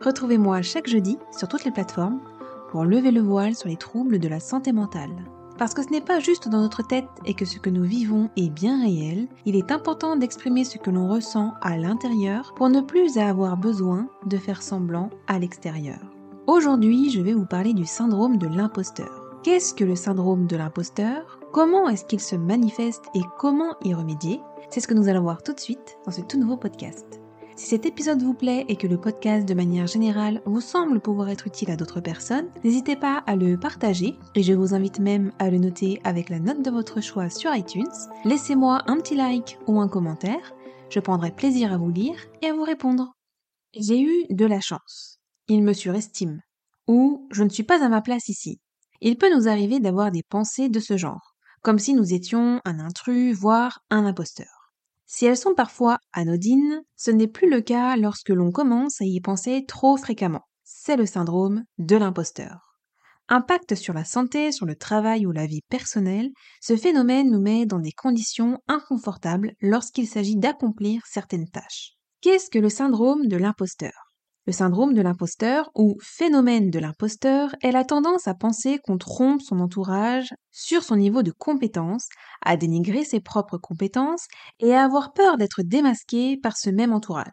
Retrouvez-moi chaque jeudi sur toutes les plateformes pour lever le voile sur les troubles de la santé mentale. Parce que ce n'est pas juste dans notre tête et que ce que nous vivons est bien réel, il est important d'exprimer ce que l'on ressent à l'intérieur pour ne plus avoir besoin de faire semblant à l'extérieur. Aujourd'hui, je vais vous parler du syndrome de l'imposteur. Qu'est-ce que le syndrome de l'imposteur? Comment est-ce qu'il se manifeste et comment y remédier? C'est ce que nous allons voir tout de suite dans ce tout nouveau podcast. Si cet épisode vous plaît et que le podcast de manière générale vous semble pouvoir être utile à d'autres personnes, n'hésitez pas à le partager et je vous invite même à le noter avec la note de votre choix sur iTunes. Laissez-moi un petit like ou un commentaire, je prendrai plaisir à vous lire et à vous répondre. J'ai eu de la chance. Il me surestime. Ou je ne suis pas à ma place ici. Il peut nous arriver d'avoir des pensées de ce genre comme si nous étions un intrus, voire un imposteur. Si elles sont parfois anodines, ce n'est plus le cas lorsque l'on commence à y penser trop fréquemment. C'est le syndrome de l'imposteur. Impact sur la santé, sur le travail ou la vie personnelle, ce phénomène nous met dans des conditions inconfortables lorsqu'il s'agit d'accomplir certaines tâches. Qu'est-ce que le syndrome de l'imposteur? Le syndrome de l'imposteur ou phénomène de l'imposteur est la tendance à penser qu'on trompe son entourage sur son niveau de compétence, à dénigrer ses propres compétences et à avoir peur d'être démasqué par ce même entourage.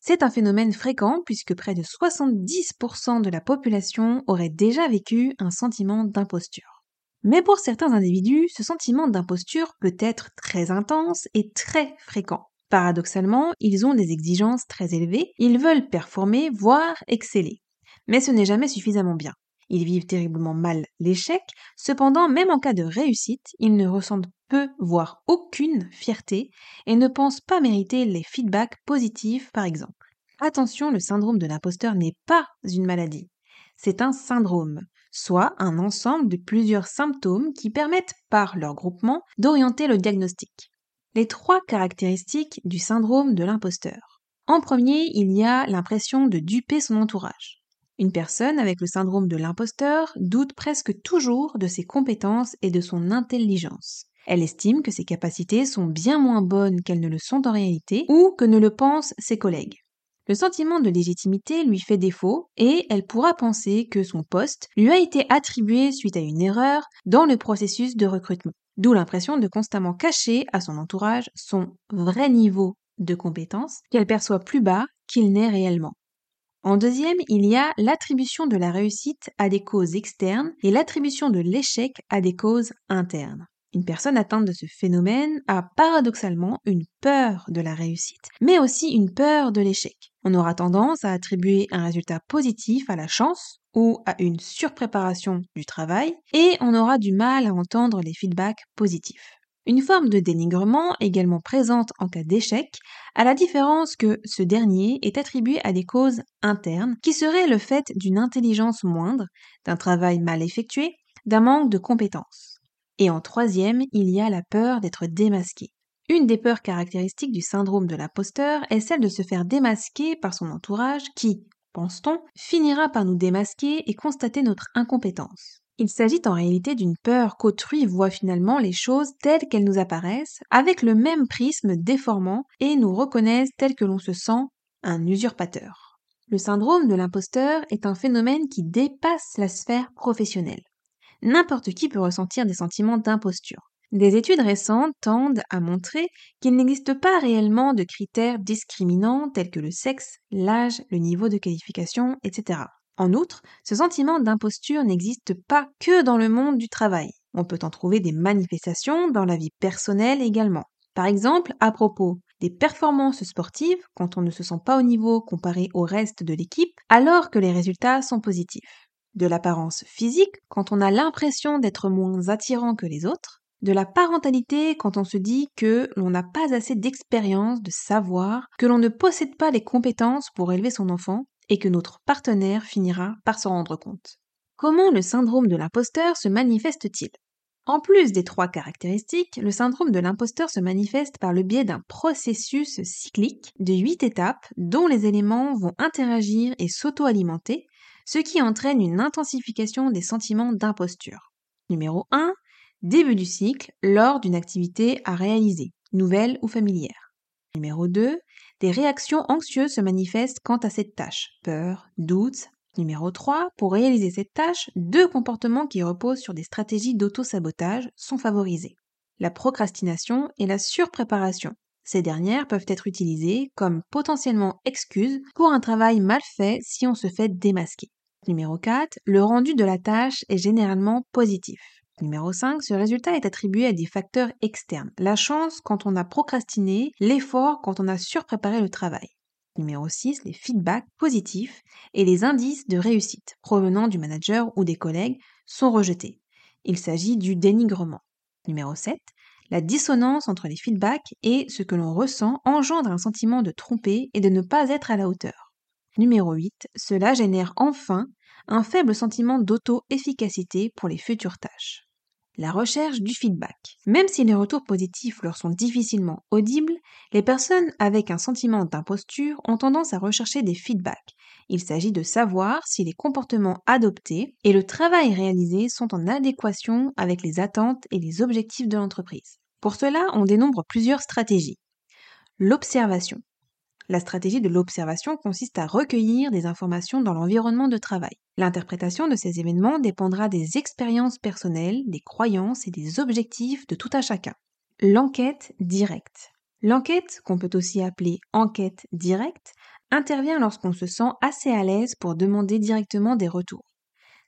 C'est un phénomène fréquent puisque près de 70% de la population aurait déjà vécu un sentiment d'imposture. Mais pour certains individus, ce sentiment d'imposture peut être très intense et très fréquent. Paradoxalement, ils ont des exigences très élevées, ils veulent performer, voire exceller. Mais ce n'est jamais suffisamment bien. Ils vivent terriblement mal l'échec, cependant même en cas de réussite, ils ne ressentent peu, voire aucune fierté, et ne pensent pas mériter les feedbacks positifs par exemple. Attention, le syndrome de l'imposteur n'est pas une maladie. C'est un syndrome, soit un ensemble de plusieurs symptômes qui permettent, par leur groupement, d'orienter le diagnostic les trois caractéristiques du syndrome de l'imposteur. En premier, il y a l'impression de duper son entourage. Une personne avec le syndrome de l'imposteur doute presque toujours de ses compétences et de son intelligence. Elle estime que ses capacités sont bien moins bonnes qu'elles ne le sont en réalité ou que ne le pensent ses collègues. Le sentiment de légitimité lui fait défaut et elle pourra penser que son poste lui a été attribué suite à une erreur dans le processus de recrutement d'où l'impression de constamment cacher à son entourage son vrai niveau de compétence qu'elle perçoit plus bas qu'il n'est réellement. En deuxième, il y a l'attribution de la réussite à des causes externes et l'attribution de l'échec à des causes internes. Une personne atteinte de ce phénomène a paradoxalement une peur de la réussite, mais aussi une peur de l'échec. On aura tendance à attribuer un résultat positif à la chance ou à une surpréparation du travail, et on aura du mal à entendre les feedbacks positifs. Une forme de dénigrement également présente en cas d'échec, à la différence que ce dernier est attribué à des causes internes, qui seraient le fait d'une intelligence moindre, d'un travail mal effectué, d'un manque de compétences. Et en troisième, il y a la peur d'être démasqué. Une des peurs caractéristiques du syndrome de l'imposteur est celle de se faire démasquer par son entourage qui, pense-t-on, finira par nous démasquer et constater notre incompétence. Il s'agit en réalité d'une peur qu'autrui voit finalement les choses telles qu'elles nous apparaissent, avec le même prisme déformant, et nous reconnaissent tel que l'on se sent un usurpateur. Le syndrome de l'imposteur est un phénomène qui dépasse la sphère professionnelle. N'importe qui peut ressentir des sentiments d'imposture. Des études récentes tendent à montrer qu'il n'existe pas réellement de critères discriminants tels que le sexe, l'âge, le niveau de qualification, etc. En outre, ce sentiment d'imposture n'existe pas que dans le monde du travail. On peut en trouver des manifestations dans la vie personnelle également. Par exemple, à propos des performances sportives, quand on ne se sent pas au niveau comparé au reste de l'équipe, alors que les résultats sont positifs. De l'apparence physique, quand on a l'impression d'être moins attirant que les autres de la parentalité quand on se dit que l'on n'a pas assez d'expérience, de savoir, que l'on ne possède pas les compétences pour élever son enfant, et que notre partenaire finira par s'en rendre compte. Comment le syndrome de l'imposteur se manifeste-t-il? En plus des trois caractéristiques, le syndrome de l'imposteur se manifeste par le biais d'un processus cyclique de huit étapes dont les éléments vont interagir et s'auto-alimenter, ce qui entraîne une intensification des sentiments d'imposture. Numéro 1. Début du cycle lors d'une activité à réaliser, nouvelle ou familière. Numéro 2. Des réactions anxieuses se manifestent quant à cette tâche, peur, doute, Numéro 3. Pour réaliser cette tâche, deux comportements qui reposent sur des stratégies d'auto-sabotage sont favorisés. La procrastination et la surpréparation. Ces dernières peuvent être utilisées comme potentiellement excuses pour un travail mal fait si on se fait démasquer. Numéro 4. Le rendu de la tâche est généralement positif. Numéro 5. Ce résultat est attribué à des facteurs externes. La chance quand on a procrastiné, l'effort quand on a surpréparé le travail. Numéro 6, les feedbacks positifs et les indices de réussite provenant du manager ou des collègues sont rejetés. Il s'agit du dénigrement. Numéro 7, la dissonance entre les feedbacks et ce que l'on ressent engendre un sentiment de tromper et de ne pas être à la hauteur. Numéro 8, cela génère enfin un faible sentiment d'auto-efficacité pour les futures tâches la recherche du feedback. Même si les retours positifs leur sont difficilement audibles, les personnes avec un sentiment d'imposture ont tendance à rechercher des feedbacks. Il s'agit de savoir si les comportements adoptés et le travail réalisé sont en adéquation avec les attentes et les objectifs de l'entreprise. Pour cela, on dénombre plusieurs stratégies. L'observation. La stratégie de l'observation consiste à recueillir des informations dans l'environnement de travail. L'interprétation de ces événements dépendra des expériences personnelles, des croyances et des objectifs de tout à chacun. L'enquête directe. L'enquête, qu'on peut aussi appeler enquête directe, intervient lorsqu'on se sent assez à l'aise pour demander directement des retours.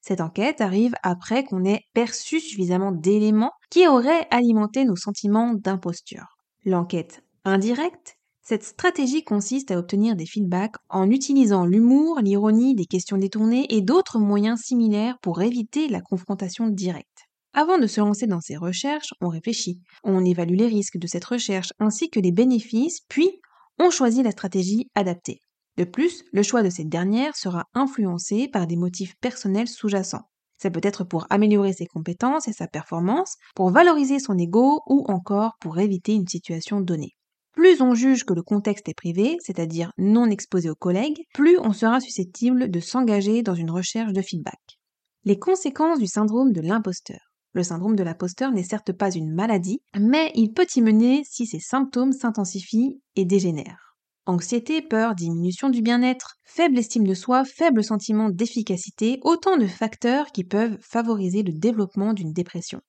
Cette enquête arrive après qu'on ait perçu suffisamment d'éléments qui auraient alimenté nos sentiments d'imposture. L'enquête indirecte cette stratégie consiste à obtenir des feedbacks en utilisant l'humour, l'ironie, des questions détournées et d'autres moyens similaires pour éviter la confrontation directe. Avant de se lancer dans ces recherches, on réfléchit, on évalue les risques de cette recherche ainsi que les bénéfices, puis on choisit la stratégie adaptée. De plus, le choix de cette dernière sera influencé par des motifs personnels sous-jacents. Ça peut être pour améliorer ses compétences et sa performance, pour valoriser son ego ou encore pour éviter une situation donnée. Plus on juge que le contexte est privé, c'est-à-dire non exposé aux collègues, plus on sera susceptible de s'engager dans une recherche de feedback. Les conséquences du syndrome de l'imposteur. Le syndrome de l'imposteur n'est certes pas une maladie, mais il peut y mener si ses symptômes s'intensifient et dégénèrent. Anxiété, peur, diminution du bien-être, faible estime de soi, faible sentiment d'efficacité, autant de facteurs qui peuvent favoriser le développement d'une dépression.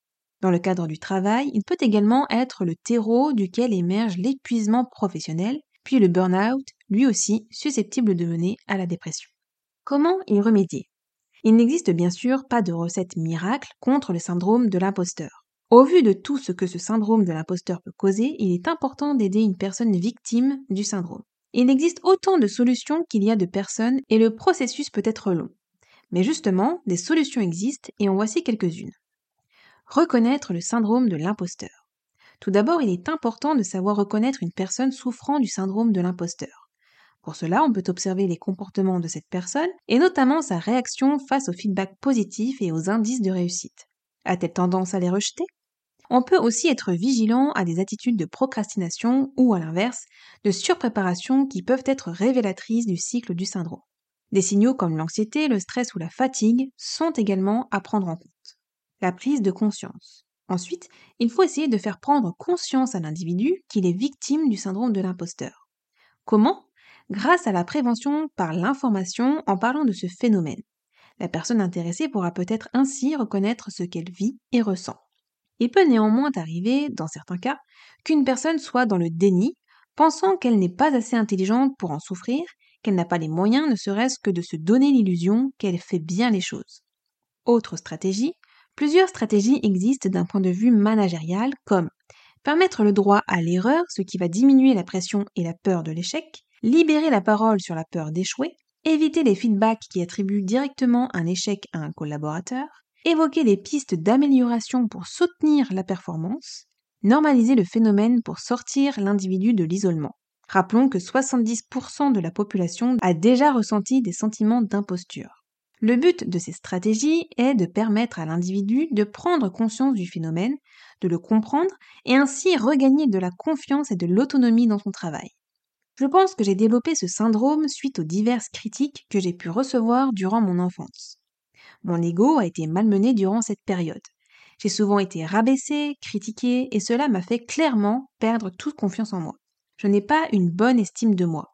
Dans le cadre du travail, il peut également être le terreau duquel émerge l'épuisement professionnel, puis le burn-out, lui aussi susceptible de mener à la dépression. Comment y remédier? Il n'existe bien sûr pas de recette miracle contre le syndrome de l'imposteur. Au vu de tout ce que ce syndrome de l'imposteur peut causer, il est important d'aider une personne victime du syndrome. Il existe autant de solutions qu'il y a de personnes et le processus peut être long. Mais justement, des solutions existent et en voici quelques-unes. Reconnaître le syndrome de l'imposteur. Tout d'abord, il est important de savoir reconnaître une personne souffrant du syndrome de l'imposteur. Pour cela, on peut observer les comportements de cette personne et notamment sa réaction face aux feedbacks positifs et aux indices de réussite. A-t-elle tendance à les rejeter? On peut aussi être vigilant à des attitudes de procrastination ou à l'inverse, de surpréparation qui peuvent être révélatrices du cycle du syndrome. Des signaux comme l'anxiété, le stress ou la fatigue sont également à prendre en compte la prise de conscience. Ensuite, il faut essayer de faire prendre conscience à l'individu qu'il est victime du syndrome de l'imposteur. Comment? Grâce à la prévention par l'information en parlant de ce phénomène. La personne intéressée pourra peut-être ainsi reconnaître ce qu'elle vit et ressent. Il peut néanmoins arriver, dans certains cas, qu'une personne soit dans le déni, pensant qu'elle n'est pas assez intelligente pour en souffrir, qu'elle n'a pas les moyens ne serait-ce que de se donner l'illusion qu'elle fait bien les choses. Autre stratégie, Plusieurs stratégies existent d'un point de vue managérial comme permettre le droit à l'erreur, ce qui va diminuer la pression et la peur de l'échec, libérer la parole sur la peur d'échouer, éviter les feedbacks qui attribuent directement un échec à un collaborateur, évoquer des pistes d'amélioration pour soutenir la performance, normaliser le phénomène pour sortir l'individu de l'isolement. Rappelons que 70% de la population a déjà ressenti des sentiments d'imposture. Le but de ces stratégies est de permettre à l'individu de prendre conscience du phénomène, de le comprendre et ainsi regagner de la confiance et de l'autonomie dans son travail. Je pense que j'ai développé ce syndrome suite aux diverses critiques que j'ai pu recevoir durant mon enfance. Mon ego a été malmené durant cette période. J'ai souvent été rabaissée, critiquée, et cela m'a fait clairement perdre toute confiance en moi. Je n'ai pas une bonne estime de moi.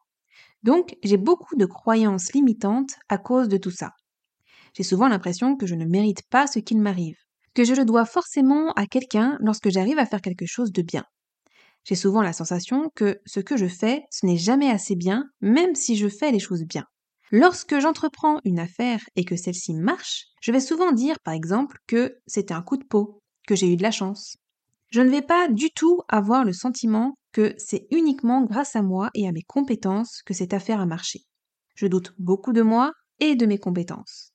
Donc, j'ai beaucoup de croyances limitantes à cause de tout ça. J'ai souvent l'impression que je ne mérite pas ce qu'il m'arrive, que je le dois forcément à quelqu'un lorsque j'arrive à faire quelque chose de bien. J'ai souvent la sensation que ce que je fais, ce n'est jamais assez bien, même si je fais les choses bien. Lorsque j'entreprends une affaire et que celle-ci marche, je vais souvent dire par exemple que c'était un coup de peau, que j'ai eu de la chance. Je ne vais pas du tout avoir le sentiment que c'est uniquement grâce à moi et à mes compétences que cette affaire a marché. Je doute beaucoup de moi et de mes compétences.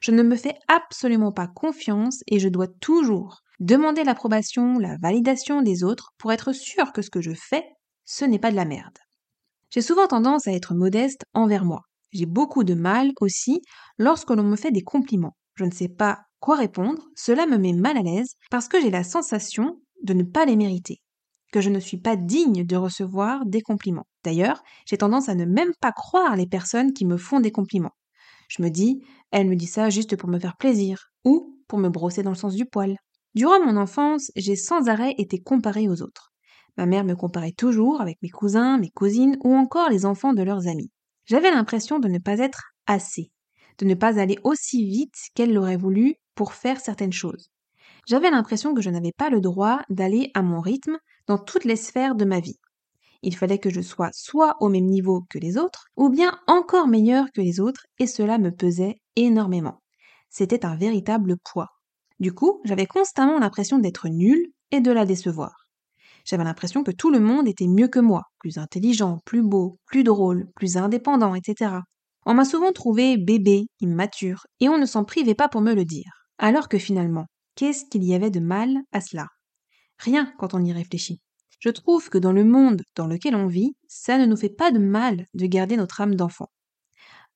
Je ne me fais absolument pas confiance et je dois toujours demander l'approbation, la validation des autres pour être sûr que ce que je fais, ce n'est pas de la merde. J'ai souvent tendance à être modeste envers moi. J'ai beaucoup de mal aussi lorsque l'on me fait des compliments. Je ne sais pas quoi répondre, cela me met mal à l'aise parce que j'ai la sensation de ne pas les mériter, que je ne suis pas digne de recevoir des compliments. D'ailleurs, j'ai tendance à ne même pas croire les personnes qui me font des compliments. Je me dis, elle me dit ça juste pour me faire plaisir, ou pour me brosser dans le sens du poil. Durant mon enfance, j'ai sans arrêt été comparée aux autres. Ma mère me comparait toujours avec mes cousins, mes cousines ou encore les enfants de leurs amis. J'avais l'impression de ne pas être assez, de ne pas aller aussi vite qu'elle l'aurait voulu pour faire certaines choses. J'avais l'impression que je n'avais pas le droit d'aller à mon rythme dans toutes les sphères de ma vie. Il fallait que je sois soit au même niveau que les autres, ou bien encore meilleur que les autres, et cela me pesait énormément. C'était un véritable poids. Du coup, j'avais constamment l'impression d'être nulle et de la décevoir. J'avais l'impression que tout le monde était mieux que moi, plus intelligent, plus beau, plus drôle, plus indépendant, etc. On m'a souvent trouvé bébé, immature, et on ne s'en privait pas pour me le dire. Alors que finalement, qu'est-ce qu'il y avait de mal à cela? Rien quand on y réfléchit. Je trouve que dans le monde dans lequel on vit, ça ne nous fait pas de mal de garder notre âme d'enfant.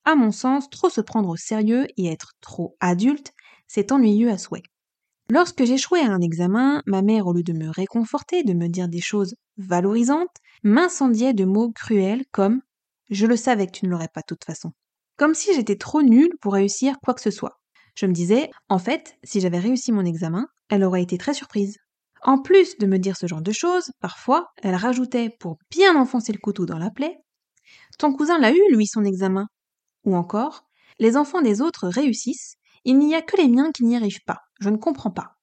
À mon sens, trop se prendre au sérieux et être trop adulte, c'est ennuyeux à souhait. Lorsque j'échouais à un examen, ma mère, au lieu de me réconforter, de me dire des choses valorisantes, m'incendiait de mots cruels comme Je le savais que tu ne l'aurais pas de toute façon. Comme si j'étais trop nulle pour réussir quoi que ce soit. Je me disais, en fait, si j'avais réussi mon examen, elle aurait été très surprise. En plus de me dire ce genre de choses, parfois, elle rajoutait, pour bien enfoncer le couteau dans la plaie, Ton cousin l'a eu, lui, son examen. Ou encore, Les enfants des autres réussissent, il n'y a que les miens qui n'y arrivent pas. Je ne comprends pas.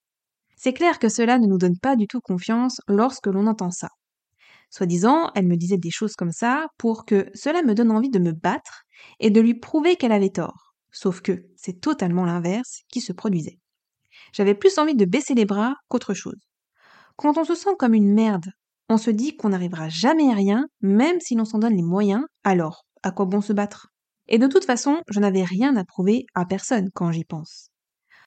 C'est clair que cela ne nous donne pas du tout confiance lorsque l'on entend ça. Soi-disant, elle me disait des choses comme ça pour que cela me donne envie de me battre et de lui prouver qu'elle avait tort. Sauf que c'est totalement l'inverse qui se produisait. J'avais plus envie de baisser les bras qu'autre chose. Quand on se sent comme une merde, on se dit qu'on n'arrivera jamais à rien, même si l'on s'en donne les moyens, alors à quoi bon se battre? Et de toute façon, je n'avais rien à prouver à personne quand j'y pense.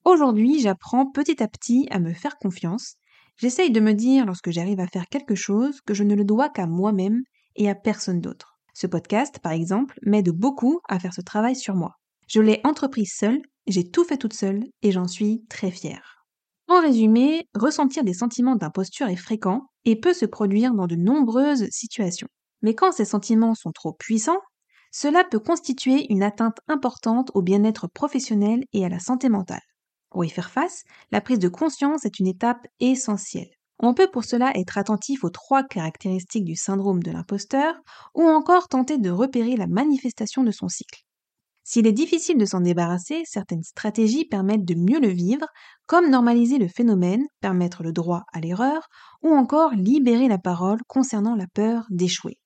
Aujourd'hui, j'apprends petit à petit à me faire confiance. J'essaye de me dire lorsque j'arrive à faire quelque chose que je ne le dois qu'à moi-même et à personne d'autre. Ce podcast, par exemple, m'aide beaucoup à faire ce travail sur moi. Je l'ai entrepris seule, j'ai tout fait toute seule et j'en suis très fière. En résumé, ressentir des sentiments d'imposture est fréquent et peut se produire dans de nombreuses situations. Mais quand ces sentiments sont trop puissants, cela peut constituer une atteinte importante au bien-être professionnel et à la santé mentale. Pour y faire face, la prise de conscience est une étape essentielle. On peut pour cela être attentif aux trois caractéristiques du syndrome de l'imposteur ou encore tenter de repérer la manifestation de son cycle. S'il est difficile de s'en débarrasser, certaines stratégies permettent de mieux le vivre, comme normaliser le phénomène, permettre le droit à l'erreur, ou encore libérer la parole concernant la peur d'échouer.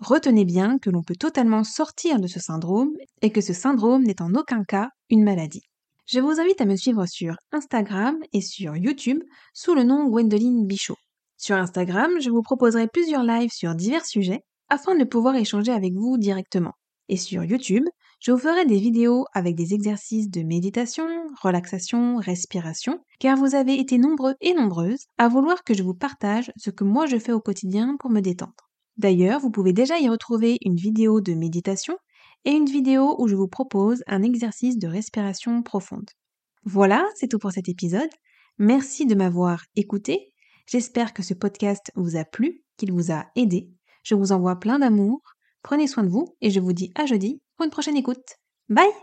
Retenez bien que l'on peut totalement sortir de ce syndrome et que ce syndrome n'est en aucun cas une maladie. Je vous invite à me suivre sur Instagram et sur YouTube sous le nom Gwendoline Bichot. Sur Instagram, je vous proposerai plusieurs lives sur divers sujets afin de pouvoir échanger avec vous directement. Et sur YouTube, je vous ferai des vidéos avec des exercices de méditation, relaxation, respiration, car vous avez été nombreux et nombreuses à vouloir que je vous partage ce que moi je fais au quotidien pour me détendre. D'ailleurs, vous pouvez déjà y retrouver une vidéo de méditation et une vidéo où je vous propose un exercice de respiration profonde. Voilà, c'est tout pour cet épisode. Merci de m'avoir écouté. J'espère que ce podcast vous a plu, qu'il vous a aidé. Je vous envoie plein d'amour. Prenez soin de vous et je vous dis à jeudi pour une prochaine écoute. Bye